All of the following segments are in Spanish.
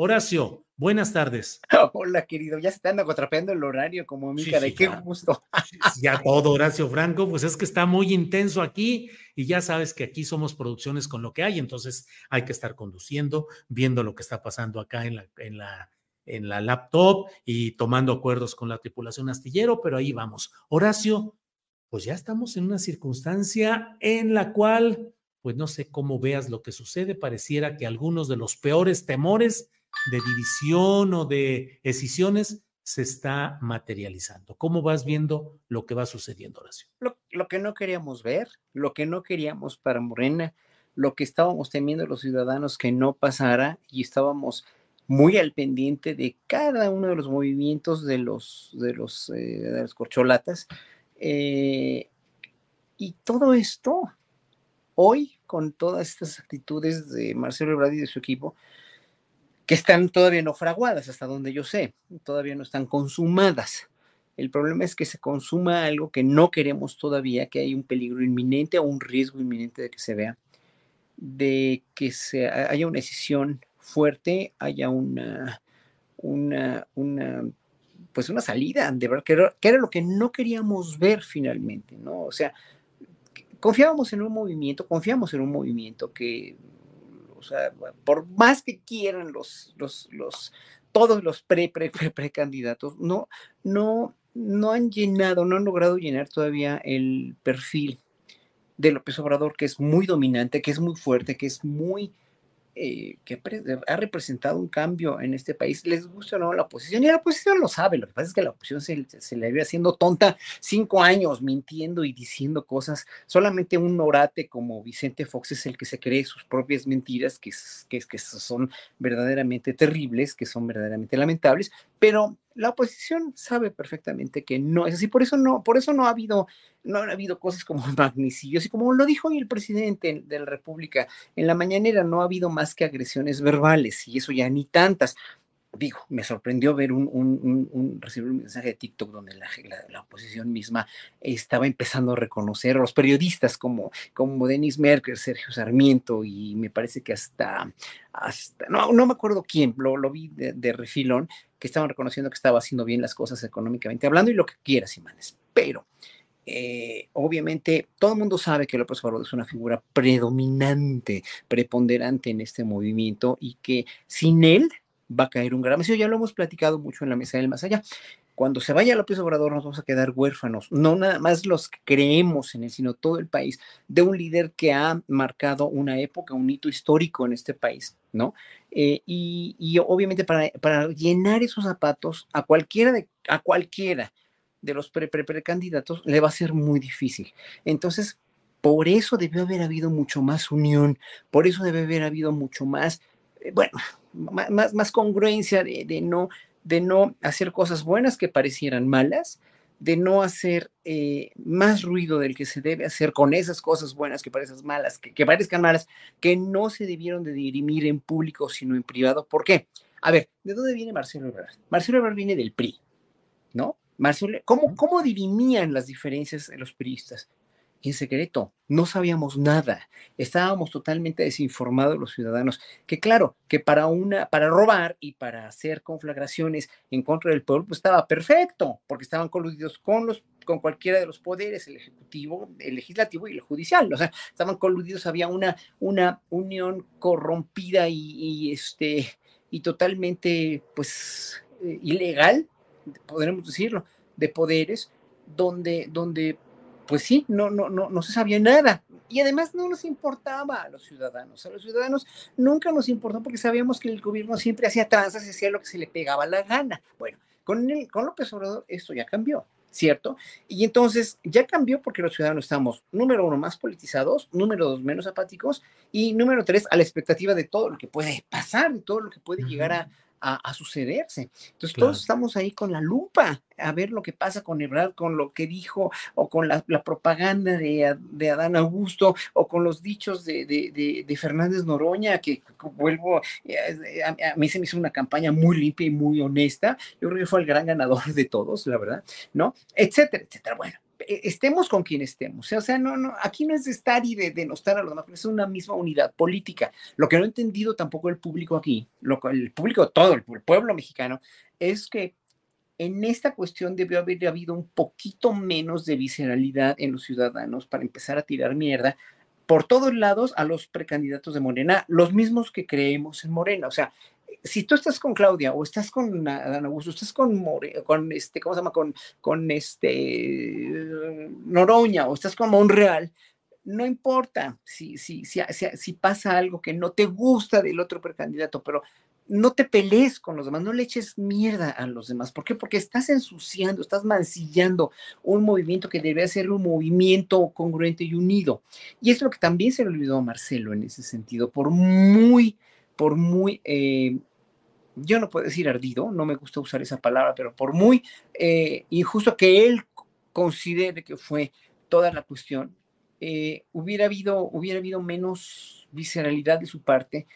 Horacio, buenas tardes. Hola, querido. Ya se están atrapeando el horario como mi cara. Qué ya. gusto. Ya todo, Horacio Franco, pues es que está muy intenso aquí y ya sabes que aquí somos producciones con lo que hay, entonces hay que estar conduciendo, viendo lo que está pasando acá en la, en la, en la laptop y tomando acuerdos con la tripulación astillero, pero ahí vamos. Horacio, pues ya estamos en una circunstancia en la cual, pues no sé cómo veas lo que sucede, pareciera que algunos de los peores temores de división o de escisiones se está materializando. ¿Cómo vas viendo lo que va sucediendo, Horacio? Lo, lo que no queríamos ver, lo que no queríamos para Morena, lo que estábamos temiendo los ciudadanos que no pasara y estábamos muy al pendiente de cada uno de los movimientos de los, de los, eh, de las corcholatas. Eh, y todo esto, hoy, con todas estas actitudes de Marcelo Ebrard y de su equipo, que están todavía no fraguadas, hasta donde yo sé, todavía no están consumadas. El problema es que se consuma algo que no queremos todavía, que hay un peligro inminente o un riesgo inminente de que se vea, de que se, haya una decisión fuerte, haya una, una, una, pues una salida, de verdad, que era, lo que no queríamos ver finalmente, ¿no? O sea, confiábamos en un movimiento, confiamos en un movimiento que o sea, por más que quieran los, los, los, todos los pre, pre, pre, candidatos, no, no, no han llenado, no han logrado llenar todavía el perfil de López Obrador, que es muy dominante, que es muy fuerte, que es muy, eh, que ha representado un cambio en este país, les gusta o no la oposición, y la oposición lo sabe, lo que pasa es que la oposición se, se le ve haciendo tonta cinco años, mintiendo y diciendo cosas, solamente un orate como Vicente Fox es el que se cree sus propias mentiras, que, que, que son verdaderamente terribles, que son verdaderamente lamentables, pero la oposición sabe perfectamente que no es así, por eso no, por eso no ha habido, no ha habido cosas como magnicidios, y como lo dijo hoy el presidente de la República en la mañanera, no ha habido más que agresiones verbales, y eso ya ni tantas. Digo, me sorprendió ver un, recibir un mensaje de TikTok donde la, la, oposición misma estaba empezando a reconocer a los periodistas como, como Denis Merker, Sergio Sarmiento, y me parece que hasta, hasta no, no me acuerdo quién, lo, lo vi de refilón, que estaban reconociendo que estaba haciendo bien las cosas económicamente hablando y lo que quieras, Imanes. Pero, eh, obviamente, todo el mundo sabe que López Obrador es una figura predominante, preponderante en este movimiento y que sin él va a caer un gran vacío. Ya lo hemos platicado mucho en la mesa del más allá. Cuando se vaya López Obrador nos vamos a quedar huérfanos, no nada más los que creemos en él, sino todo el país, de un líder que ha marcado una época, un hito histórico en este país, ¿no? Eh, y, obviamente para, llenar esos zapatos a cualquiera de, a cualquiera de los pre, pre, precandidatos le va a ser muy difícil. Entonces, por eso debió haber habido mucho más unión, por eso debe haber habido mucho más, eh, bueno, más, más congruencia de, de, no, de no hacer cosas buenas que parecieran malas, de no hacer eh, más ruido del que se debe hacer con esas cosas buenas que parecen malas, que, que, parezcan malas, que no se debieron de dirimir en público, sino en privado. ¿Por qué? A ver, ¿de dónde viene Marcelo Ebrard? Marcelo Ebrard viene del PRI, ¿no? Marcelo, ¿cómo, ¿Cómo dirimían las diferencias de los priistas? En secreto, no sabíamos nada, estábamos totalmente desinformados los ciudadanos, que claro, que para una, para robar y para hacer conflagraciones en contra del pueblo, pues estaba perfecto, porque estaban coludidos con los con cualquiera de los poderes, el ejecutivo, el legislativo y el judicial, o sea, estaban coludidos, había una, una unión corrompida y, este, y totalmente, pues, eh, ilegal, podremos decirlo, de poderes, donde, donde pues sí, no, no, no, no se sabía nada. Y además no nos importaba a los ciudadanos. A los ciudadanos nunca nos importó porque sabíamos que el gobierno siempre hacía tranzas y hacía lo que se le pegaba la gana. Bueno, con, el, con López Obrador esto ya cambió. ¿cierto? Y entonces ya cambió porque los ciudadanos estamos, número uno, más politizados, número dos, menos apáticos, y número tres, a la expectativa de todo lo que puede pasar, de todo lo que puede llegar a, a, sucederse. Entonces todos estamos ahí con la lupa a ver lo que pasa con Ebrard, con lo que dijo, o con la, propaganda de, de, Adán Augusto, o con los dichos de, de, de Fernández Noroña, que, vuelvo, eh, a, a, mí se me hizo una campaña muy limpia y muy honesta. Yo creo que fue el gran ganador de todos, la verdad, ¿no? Etcétera, etcétera. Bueno, estemos con quien estemos. O sea, no, no, aquí no es de estar y de denostar a los demás, es una misma unidad política. Lo que no ha entendido tampoco el público aquí, lo, el público, todo el, pueblo mexicano, es que en esta cuestión debió haber habido un poquito menos de visceralidad en los ciudadanos para empezar a tirar mierda por todos lados a los precandidatos de Morena, los mismos que creemos en Morena. O sea, si tú estás con Claudia o estás con Adán Augusto, estás con More, con este, ¿cómo se llama? Con, con este Noroña o estás con Monreal, no importa si, si, si, si, pasa algo que no te gusta del otro precandidato, pero no te pelees con los demás, no le eches mierda a los demás. ¿Por qué? Porque estás ensuciando, estás mancillando un movimiento que debería ser un movimiento congruente y unido. Y es lo que también se le olvidó a Marcelo en ese sentido, por muy, por muy eh, yo no puedo decir ardido, no me gusta usar esa palabra, pero por muy eh, injusto que él considere que fue toda la cuestión, eh, hubiera, habido, hubiera habido menos visceralidad de su parte,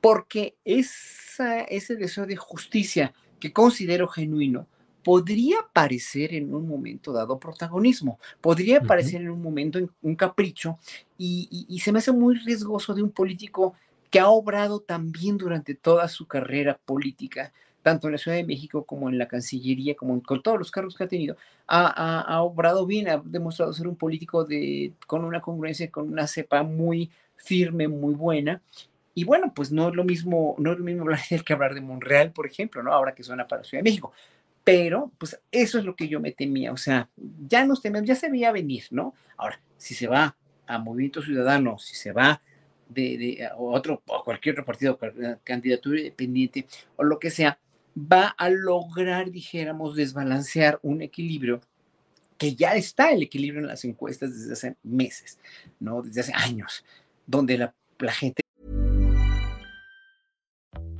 porque esa, ese deseo de justicia que considero genuino podría parecer en un momento dado protagonismo, podría parecer en un momento un capricho, y se me hace muy riesgoso de un político que ha obrado también durante toda su carrera política, tanto en la Ciudad de México como en la Cancillería, como con todos los cargos que ha tenido, ha, obrado bien, ha demostrado ser un político de, con una congruencia, con una cepa muy firme, muy buena. Y bueno, pues no es lo mismo, no es lo mismo hablar de que hablar de Monreal, por ejemplo, ¿no? Ahora que suena para la Ciudad de México. Pero, pues eso es lo que yo me temía, o sea, ya nos tememos, ya se veía venir, ¿no? Ahora, si se va a Movimiento Ciudadano, si se va de, otro o cualquier otro partido, candidatura independiente o lo que sea, va a lograr, dijéramos, desbalancear un equilibrio que ya está el equilibrio en las encuestas desde hace meses, ¿no? Desde hace años, donde la, la gente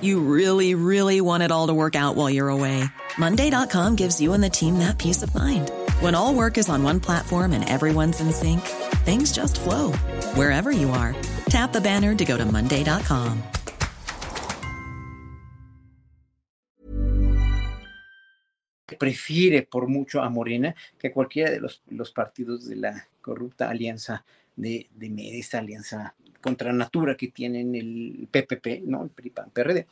You really, really want it all to work out while you're away. Monday.com gives you and the team that peace of mind. When all work is on one platform and everyone's in sync, things just flow wherever you are. Tap the banner to go to Monday.com. Prefiere por mucho a Morena que cualquiera de los, los partidos de la corrupta alianza de, de esta alianza contra natura que tienen el PPP, ¿no? El PRI, PRD,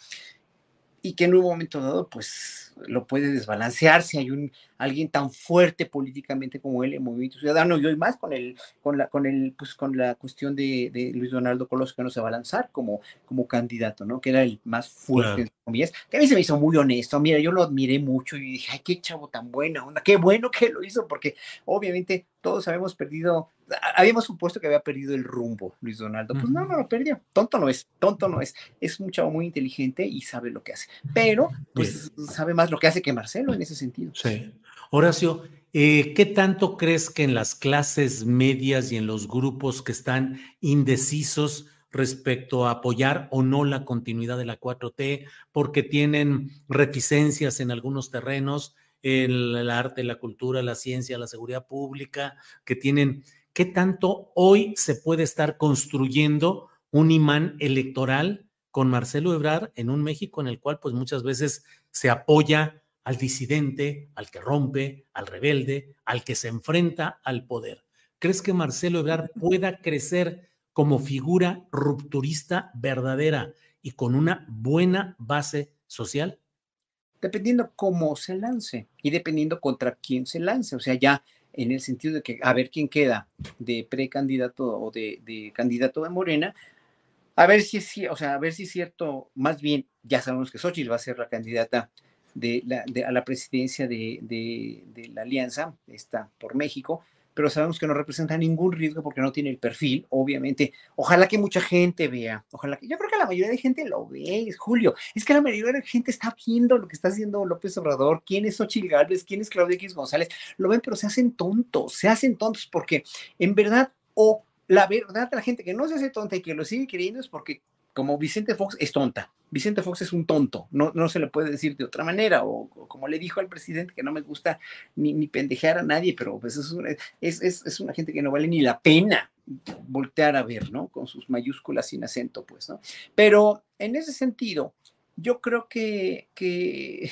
y que en un momento dado, pues, lo puede desbalancear si hay un, alguien tan fuerte políticamente como él en Movimiento Ciudadano, y hoy más con el, con la, con el, pues, con la cuestión de, de Luis Donaldo Colosio que no se va a lanzar como, como candidato, ¿no? Que era el más fuerte, comillas, que a mí se me hizo muy honesto, mira, yo lo admiré mucho y dije, ay, qué chavo tan buena onda, qué bueno que lo hizo, porque obviamente todos habíamos perdido habíamos supuesto que había perdido el rumbo Luis Donaldo. Pues no, no lo perdió. Tonto no es, tonto no es. Es un chavo muy inteligente y sabe lo que hace. Pero, pues, sabe más lo que hace que Marcelo en ese sentido. Sí. Horacio, eh, ¿qué tanto crees que en las clases medias y en los grupos que están indecisos respecto a apoyar o no la continuidad de la 4T porque tienen reticencias en algunos terrenos, en el arte, la cultura, la ciencia, la seguridad pública, que tienen ¿qué tanto hoy se puede estar construyendo un imán electoral con Marcelo Ebrard en un México en el cual pues muchas veces se apoya al disidente, al que rompe, al rebelde, al que se enfrenta al poder? ¿Crees que Marcelo Ebrard pueda crecer como figura rupturista verdadera y con una buena base social? Dependiendo cómo se lance y dependiendo contra quién se lance. O sea, ya en el sentido de que a ver quién queda de precandidato o de, candidato de Morena, a ver si es, o sea, a ver si es cierto, más bien, ya sabemos que Xochitl va a ser la candidata de la, a la presidencia de, de, la alianza, está por México, pero sabemos que no representa ningún riesgo porque no tiene el perfil, obviamente. Ojalá que mucha gente vea, ojalá que, yo creo que la mayoría de gente lo ve, Julio, es que la mayoría de gente está viendo lo que está haciendo López Obrador, quién es Xochitl Gálvez, quién es Claudia X González, lo ven, pero se hacen tontos, se hacen tontos porque en verdad, o la verdad, la gente que no se hace tonta y que lo sigue creyendo es porque como Vicente Fox es tonta. Vicente Fox es un tonto, no, no se le puede decir de otra manera, o, como le dijo al presidente, que no me gusta ni, ni pendejear a nadie, pero pues es una, es, es, una gente que no vale ni la pena voltear a ver, ¿no? Con sus mayúsculas sin acento, pues, ¿no? Pero en ese sentido, yo creo que, que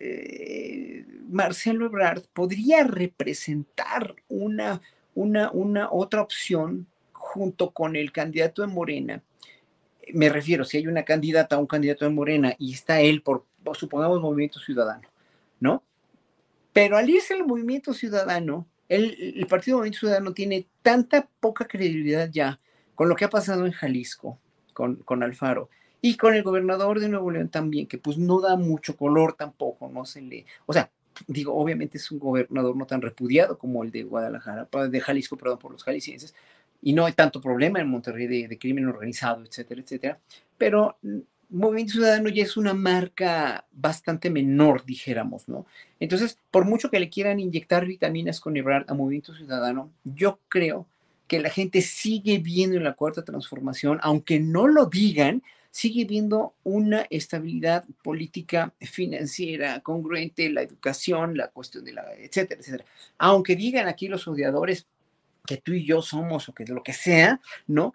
eh, Marcelo Ebrard podría representar una, una, una otra opción junto con el candidato de Morena, me refiero, si hay una candidata o un candidato de Morena y está él por, supongamos, Movimiento Ciudadano, ¿no? Pero al irse el Movimiento Ciudadano, el, el Partido Movimiento Ciudadano tiene tanta poca credibilidad ya con lo que ha pasado en Jalisco, con, con Alfaro, y con el gobernador de Nuevo León también, que pues no da mucho color tampoco, no se le, o sea, digo, obviamente es un gobernador no tan repudiado como el de Guadalajara, de Jalisco, perdón, por los jaliscienses, y no hay tanto problema en Monterrey de, crimen organizado, etcétera, etcétera, pero Movimiento Ciudadano ya es una marca bastante menor, dijéramos, ¿no? Entonces, por mucho que le quieran inyectar vitaminas con Ebrard a Movimiento Ciudadano, yo creo que la gente sigue viendo en la cuarta transformación, aunque no lo digan, sigue viendo una estabilidad política financiera congruente, la educación, la cuestión de la, etcétera, etcétera. Aunque digan aquí los odiadores, que tú y yo somos o que lo que sea, ¿no?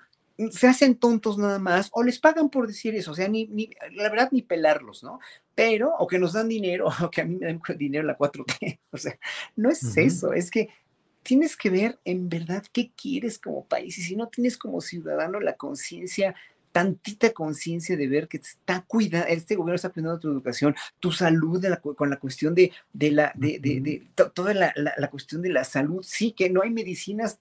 Se hacen tontos nada más o les pagan por decir eso, o sea, ni, ni la verdad ni pelarlos, ¿no? Pero, o que nos dan dinero, o que a mí me dan dinero la 4T, o sea, no es eso, es que tienes que ver en verdad qué quieres como país y si no tienes como ciudadano la conciencia tantita conciencia de ver que está cuidando, este gobierno está cuidando tu educación, tu salud con la cuestión de, de la, de, de, toda la, la, cuestión de la salud, sí, que no hay medicinas,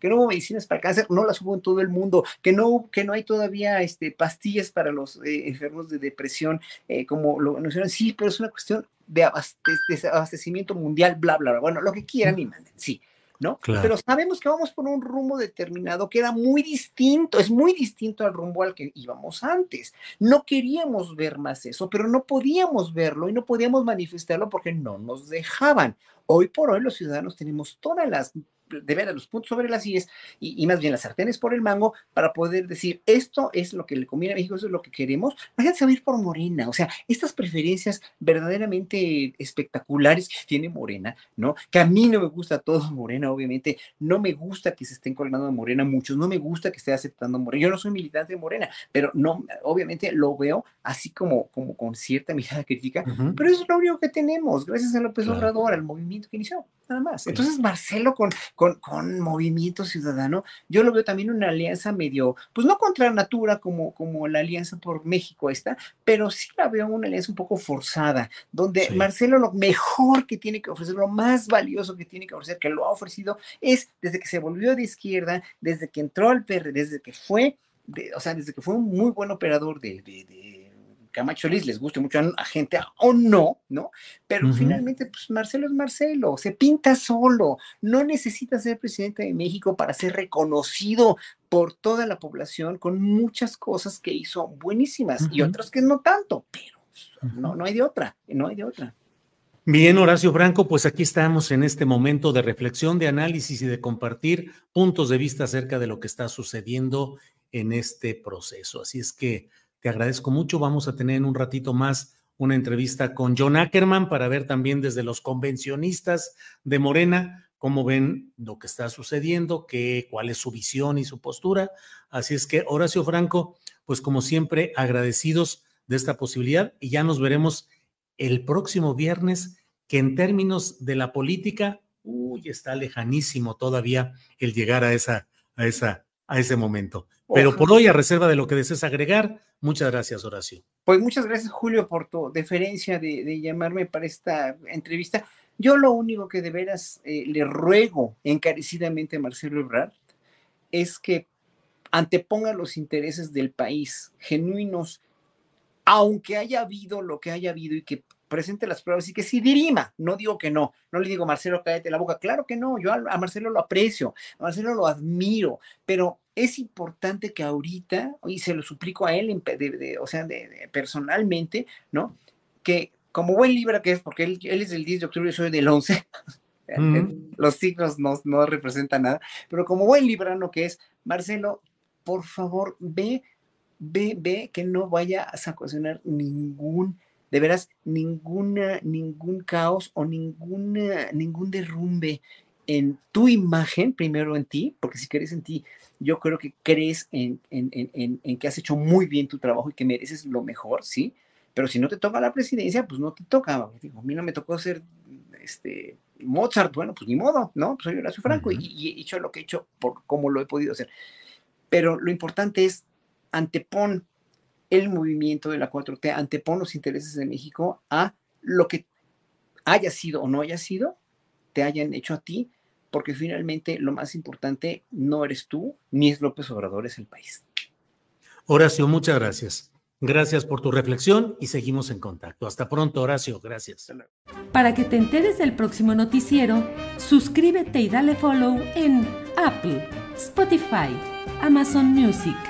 que no hubo medicinas para cáncer, no las hubo en todo el mundo, que no, que no hay todavía este, pastillas para los eh, enfermos de depresión, eh, como lo mencionan, sí, pero es una cuestión de, abastecimiento mundial, bla, bla, bla, bueno, lo que quieran y manden, sí, ¿no? Pero sabemos que vamos por un rumbo determinado que era muy distinto, es muy distinto al rumbo al que íbamos antes. No queríamos ver más eso, pero no podíamos verlo y no podíamos manifestarlo porque no nos dejaban. Hoy por hoy los ciudadanos tenemos todas las de ver a los puntos sobre las sillas y, más bien las sartenes por el mango para poder decir esto es lo que le conviene a México, eso es lo que queremos. La gente se va a ir por Morena, o sea, estas preferencias verdaderamente espectaculares que tiene Morena, ¿no? Que a mí no me gusta todo Morena, obviamente, no me gusta que se estén colgando de Morena muchos, no me gusta que esté aceptando Morena. Yo no soy militante de Morena, pero no, obviamente lo veo así como, como con cierta mirada crítica, pero eso es lo único que tenemos, gracias a López Obrador, al movimiento que inició, nada más. Entonces, Marcelo con con, Movimiento Ciudadano, yo lo veo también una alianza medio, pues no contra natura como, como la alianza por México esta, pero sí la veo una alianza un poco forzada, donde Marcelo lo mejor que tiene que ofrecer, lo más valioso que tiene que ofrecer, que lo ha ofrecido, es desde que se volvió de izquierda, desde que entró al PR, desde que fue, o sea, desde que fue un muy buen operador de Camacho Solís les guste mucho a, gente o no, ¿no? Pero finalmente, pues Marcelo es Marcelo, se pinta solo, no necesita ser presidente de México para ser reconocido por toda la población con muchas cosas que hizo buenísimas y otras que no tanto, pero no, no hay de otra, no hay de otra. Bien, Horacio Franco, pues aquí estamos en este momento de reflexión, de análisis y de compartir puntos de vista acerca de lo que está sucediendo en este proceso. Así es que te agradezco mucho. Vamos a tener en un ratito más una entrevista con John Ackerman para ver también desde los convencionistas de Morena cómo ven lo que está sucediendo, qué, cuál es su visión y su postura. Así es que, Horacio Franco, pues como siempre, agradecidos de esta posibilidad y ya nos veremos el próximo viernes, que en términos de la política, uy, está lejanísimo todavía el llegar a esa, a esa, a ese momento. Pero por hoy, a reserva de lo que desees agregar, muchas gracias, Horacio. Pues muchas gracias, Julio, por tu deferencia de, llamarme para esta entrevista. Yo lo único que de veras eh, le ruego encarecidamente a Marcelo Ebrard es que anteponga los intereses del país genuinos aunque haya habido lo que haya habido y que presente las pruebas y que sí dirima, no digo que no, no le digo Marcelo, cállate la boca, claro que no, yo a, Marcelo lo aprecio, a Marcelo lo admiro, pero es importante que ahorita, y se lo suplico a él, o sea, personalmente, ¿no? Que como buen libra que es, porque él, es del 10 de octubre y soy del 11, los signos no, no representan nada, pero como buen librano que es, Marcelo, por favor, ve ve, ve que no vaya a ocasionar ningún, de veras, ninguna, ningún caos o ninguna, ningún derrumbe en tu imagen, primero en ti, porque si crees en ti, yo creo que crees en, en, en, en, que has hecho muy bien tu trabajo y que mereces lo mejor, ¿sí? Pero si no te toca la presidencia, pues no te toca. Digo, a mí no me tocó ser este, Mozart, bueno, pues ni modo, ¿no? Pues soy Horacio Franco y, y, he hecho lo que he hecho por cómo lo he podido hacer. Pero lo importante es antepon el movimiento de la 4T, antepon los intereses de México a lo que haya sido o no haya sido, te hayan hecho a ti, porque finalmente lo más importante no eres tú, ni es López Obrador, es el país. Horacio, muchas gracias. Gracias por tu reflexión y seguimos en contacto. Hasta pronto, Horacio. Gracias. Para que te enteres del próximo noticiero, suscríbete y dale follow en Apple, Spotify, Amazon Music